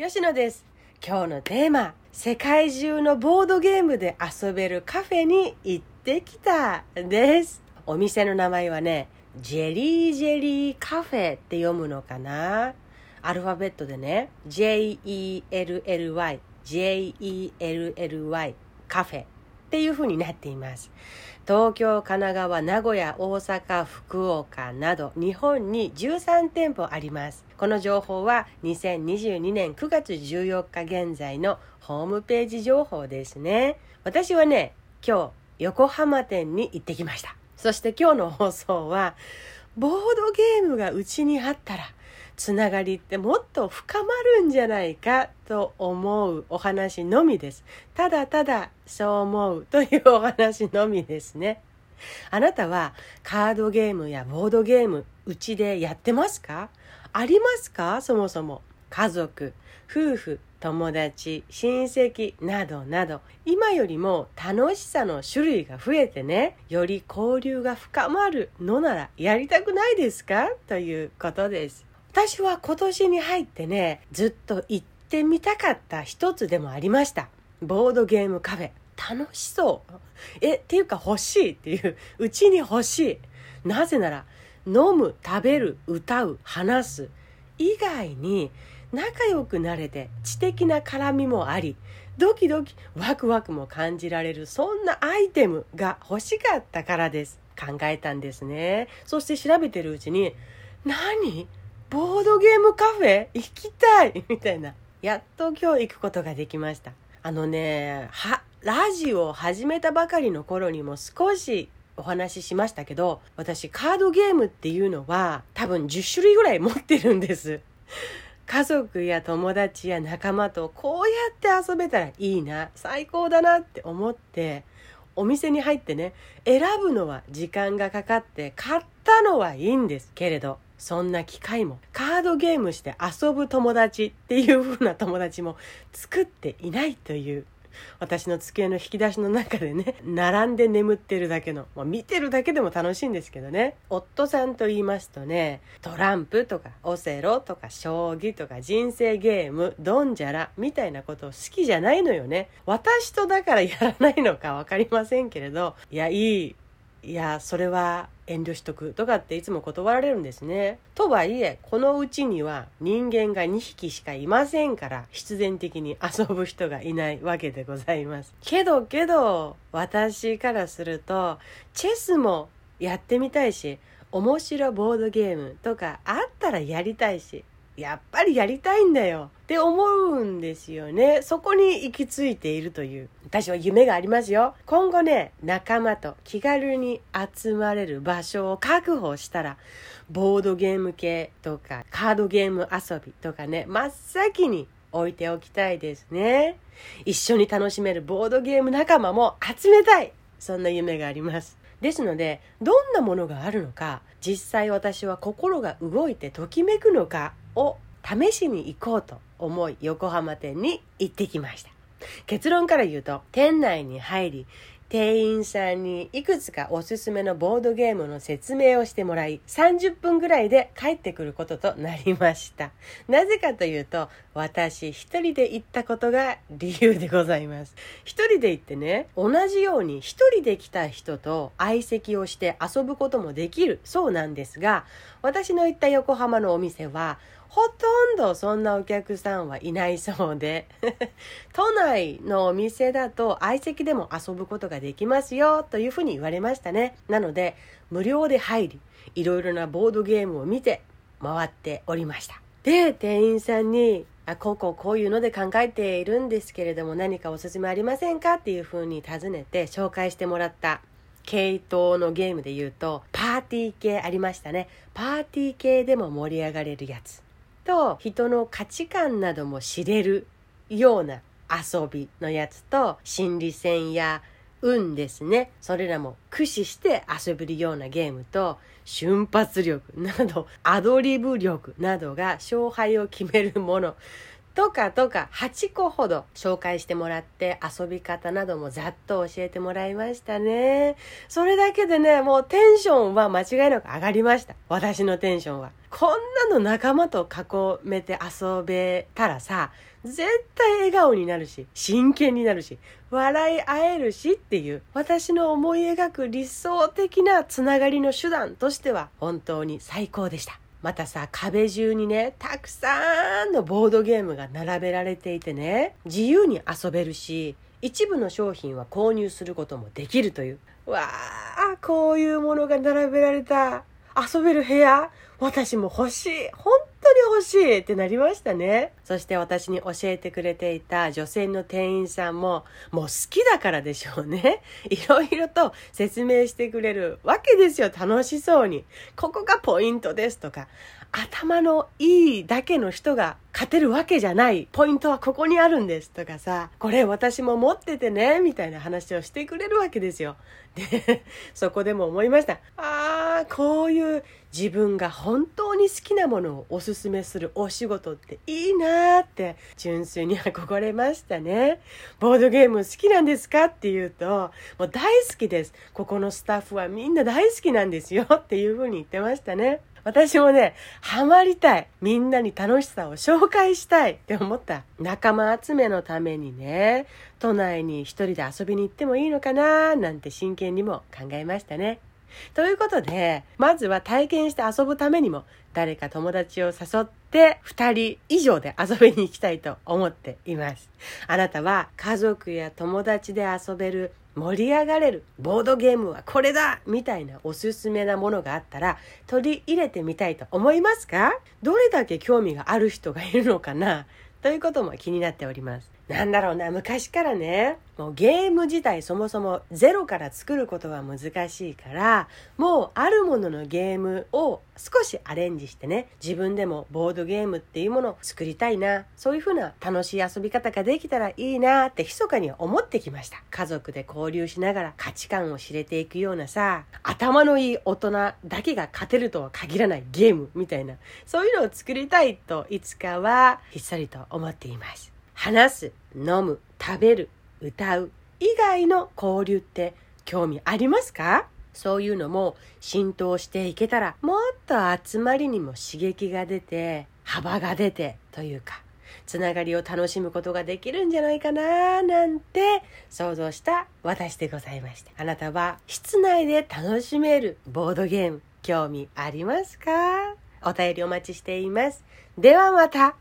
吉野です。今日のテーマ、世界中のボードゲームで遊べるカフェに行ってきたです。お店の名前はね、ジェリージェリーカフェって読むのかなアルファベットでね、J-E-L-L-Y、J-E-L-L-Y カフェっていう風になっています。東京、神奈川、名古屋、大阪、福岡など日本に13店舗あります。この情報は2022年9月14日現在のホームページ情報ですね。私はね、今日横浜店に行ってきました。そして今日の放送はボードゲームがうちにあったらつながりってもっと深まるんじゃないかと思うお話のみです。ただただそう思うというお話のみですね。あなたはカードゲームやボードゲームうちでやってますか？ありますか？そもそも。家族、夫婦、友達、親戚などなど今よりも楽しさの種類が増えてねより交流が深まるのならやりたくないですか？ということです。私は今年に入ってねずっと行ってみたかった一つでもありました。ボードゲームカフェ。楽しそう。えっていうか欲しいっていう。うちに欲しい。なぜなら飲む食べる歌う話す。以外に仲良くなれて知的な絡みもありドキドキワクワクも感じられるそんなアイテムが欲しかったからです。考えたんですね。そして調べてるうちに何？ボードゲームカフェ？行きたいみたいな。やっと今日行くことができました。あのね、は、ラジオを始めたばかりの頃にも少しお話ししましたけど、私カードゲームっていうのは多分10種類ぐらい持ってるんです。家族や友達や仲間とこうやって遊べたらいいな、最高だなって思って、お店に入ってね、選ぶのは時間がかかって買ったのはいいんですけれど、そんな機会も。カードゲームして遊ぶ友達っていう風な友達も作っていないという。私の机の引き出しの中でね 並んで眠ってるだけの、まあ、見てるだけでも楽しいんですけどね。夫さんと言いますとねトランプとかオセロとか将棋とか人生ゲームドンジャラみたいなことを好きじゃないのよね。私とだからやらないのか分かりませんけれど。いやいい。いやそれは遠慮しとくとかっていつも断られるんですね。とはいえこのうちには人間が2匹しかいませんから必然的に遊ぶ人がいないわけでございます。けどけど私からするとチェスもやってみたいし面白ボードゲームとかあったらやりたいしやっぱりやりたいんだよって思うんですよね。そこに行き着いているという。私は夢がありますよ。今後ね、仲間と気軽に集まれる場所を確保したら、ボードゲーム系とかカードゲーム遊びとかね、真っ先に置いておきたいですね。一緒に楽しめるボードゲーム仲間も集めたい。そんな夢があります。ですので、どんなものがあるのか、実際私は心が動いてときめくのかを試しに行こうと思い横浜店に行ってきました。結論から言うと店内に入り店員さんにいくつかおすすめのボードゲームの説明をしてもらい30分ぐらいで帰ってくることとなりました。なぜかというと私一人で行ったことが理由でございます。一人で行ってね同じように一人で来た人と相席をして遊ぶこともできるそうなんですが私の行った横浜のお店はほとんどそんなお客さんはいないそうで。都内のお店だと相席でも遊ぶことができますよというふうに言われましたね。なので無料で入りいろいろなボードゲームを見て回っておりました。で店員さんにあこうこうこういうので考えているんですけれども何かおすすめありませんかっていうふうに尋ねて紹介してもらった系統のゲームで言うとパーティー系ありましたね。パーティー系でも盛り上がれるやつ。と人の価値観なども知れるような遊びのやつと心理戦や運ですね。それらも駆使して遊べるようなゲームと瞬発力などアドリブ力などが勝敗を決めるもの。とかとか8個ほど紹介してもらって遊び方などもざっと教えてもらいましたね。それだけでね、もうテンションは間違いなく上がりました。私のテンションは。こんなの仲間と囲めて遊べたらさ、絶対笑顔になるし、真剣になるし、笑い合えるしっていう私の思い描く理想的なつながりの手段としては本当に最高でした。またさ、壁中にね、たくさんのボードゲームが並べられていてね、自由に遊べるし、一部の商品は購入することもできるという。わあ、こういうものが並べられた遊べる部屋私も欲しい。本欲しいってなりましたね。そして私に教えてくれていた女性の店員さんも、もう好きだからでしょうね。いろいろと説明してくれるわけですよ。楽しそうに。ここがポイントですとか。頭のいいだけの人が勝てるわけじゃない。ポイントはここにあるんですとかさ、これ私も持っててね、みたいな話をしてくれるわけですよ。で、そこでも思いました。ああ、こういう自分が本当に好きなものをおすすめするお仕事っていいなーって純粋に憧れましたね。ボードゲーム好きなんですかって言うと、もう大好きです。ここのスタッフはみんな大好きなんですよっていうふうに言ってましたね。私もね、ハマりたい。みんなに楽しさを紹介したいって思った。仲間集めのためにね、都内に一人で遊びに行ってもいいのかな？なんて真剣にも考えましたね。ということで、まずは体験して遊ぶためにも、誰か友達を誘って2人以上で遊びに行きたいと思っています。あなたは家族や友達で遊べる盛り上がれる。ボードゲームはこれだ。みたいなおすすめなものがあったら取り入れてみたいと思いますか？どれだけ興味がある人がいるのかな？ということも気になっております。なんだろうな、昔からね、もうゲーム自体そもそもゼロから作ることは難しいから、もうあるもののゲームを少しアレンジしてね、自分でもボードゲームっていうものを作りたいな、そういうふうな楽しい遊び方ができたらいいなって密かに思ってきました。家族で交流しながら価値観を知れていくようなさ、頭のいい大人だけが勝てるとは限らないゲームみたいな、そういうのを作りたいといつかはひっそりと思っています。話す、飲む、食べる、歌う以外の交流って興味ありますか？そういうのも浸透していけたらもっと集まりにも刺激が出て幅が出てというかつながりを楽しむことができるんじゃないかななんて想像した私でございましたあなたは室内で楽しめるボードゲーム興味ありますか？お便りお待ちしています。ではまた。